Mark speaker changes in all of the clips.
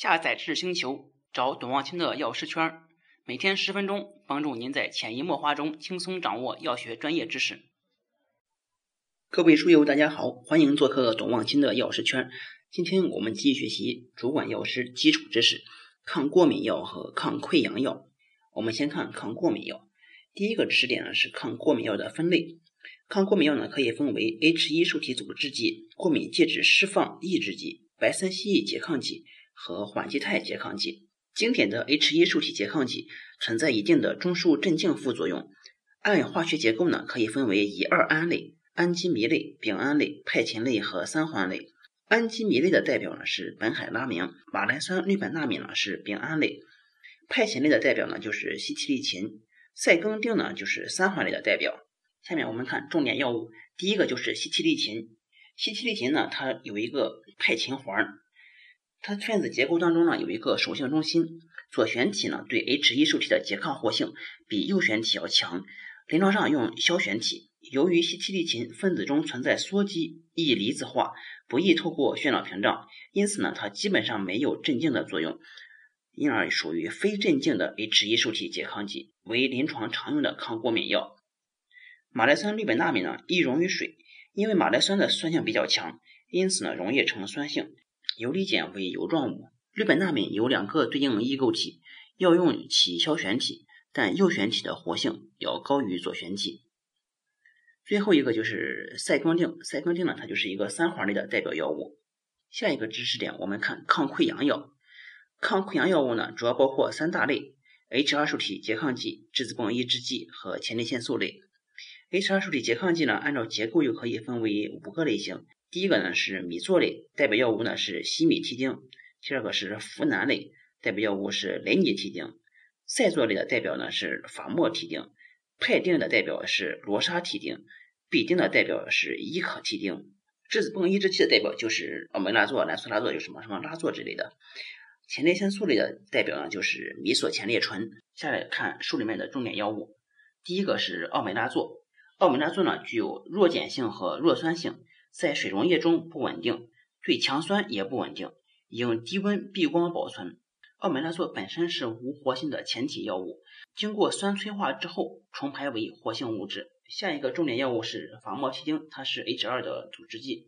Speaker 1: 下载知识星球，找董望清的药师圈，每天十分钟，帮助您在潜移默化中轻松掌握药学专业知识。各位书友，大家好，欢迎做客董望清的药师圈。今天我们继续学习主管药师基础知识，抗过敏药和抗溃疡药。我们先看抗过敏药，第一个知识点呢是抗过敏药的分类。抗过敏药呢可以分为 H1 受体阻滞剂、过敏介质释放抑制剂、白三烯拮抗剂。和缓激肽拮抗剂，经典的 H1 受体拮抗剂存在一定的中枢镇静副作用。按化学结构呢，可以分为乙二胺类、氨基醚类、丙胺类、派嗪类和三环类。氨基醚类的代表呢是苯海拉明，马来酸氯苯那敏呢是丙胺类。派嗪类的代表呢就是西替利嗪，赛庚丁呢就是三环类的代表。下面我们看重点药物，第一个就是西替利嗪。西替利嗪呢，它有一个派嗪环。它分子结构当中呢有一个属性中心，左旋体呢对 H1 受体的拮抗活性比右旋体要强，临床上用消旋体。由于西替利嗪分子中存在羧基，易离子化，不易透过血脑屏障，因此呢它基本上没有镇静的作用，因而属于非镇静的 H1 受体拮抗剂，为临床常用的抗过敏药。马来酸氯苯那敏呢易溶于水，因为马来酸的酸性比较强，因此呢容易呈酸性。游离碱为油状物，氯苯那敏有两个对应异构体，要用起消旋体，但右旋体的活性要高于左旋体。最后一个就是塞庚定，塞庚定呢，它就是一个三环类的代表药物。下一个知识点，我们看抗溃疡药。抗溃疡药物呢，主要包括三大类：H2 受体拮抗剂、质子泵抑制剂和前列腺素类。H2 受体拮抗剂呢，按照结构又可以分为五个类型。第一个呢是米唑类，代表药物呢是西米替丁；第二个是呋喃类，代表药物是雷尼替丁；塞唑类的代表呢是法莫替丁；派丁的代表是罗沙替丁；吡丁的代表是伊可替丁；质子泵抑制剂的代表就是奥美拉唑、兰索拉唑，有什么什么拉唑之类的；前列腺素类的代表呢就是米索前列醇。下来看书里面的重点药物，第一个是奥美拉唑，奥美拉唑呢具有弱碱性和弱酸性。在水溶液中不稳定，对强酸也不稳定，应低温避光保存。奥美拉唑本身是无活性的前体药物，经过酸催化之后重排为活性物质。下一个重点药物是法莫替丁，它是 H2 的阻滞剂。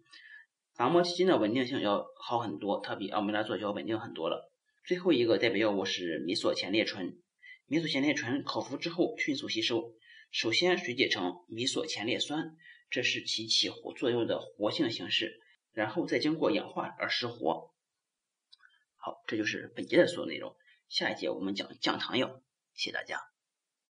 Speaker 1: 法莫替丁的稳定性要好很多，它比奥美拉唑就要稳定很多了。最后一个代表药物是米索前列醇，米索前列醇口服之后迅速吸收，首先水解成米索前列酸。这是其起活作用的活性形式，然后再经过氧化而失活。好，这就是本节的所有内容。下一节我们讲降糖药，谢谢大家。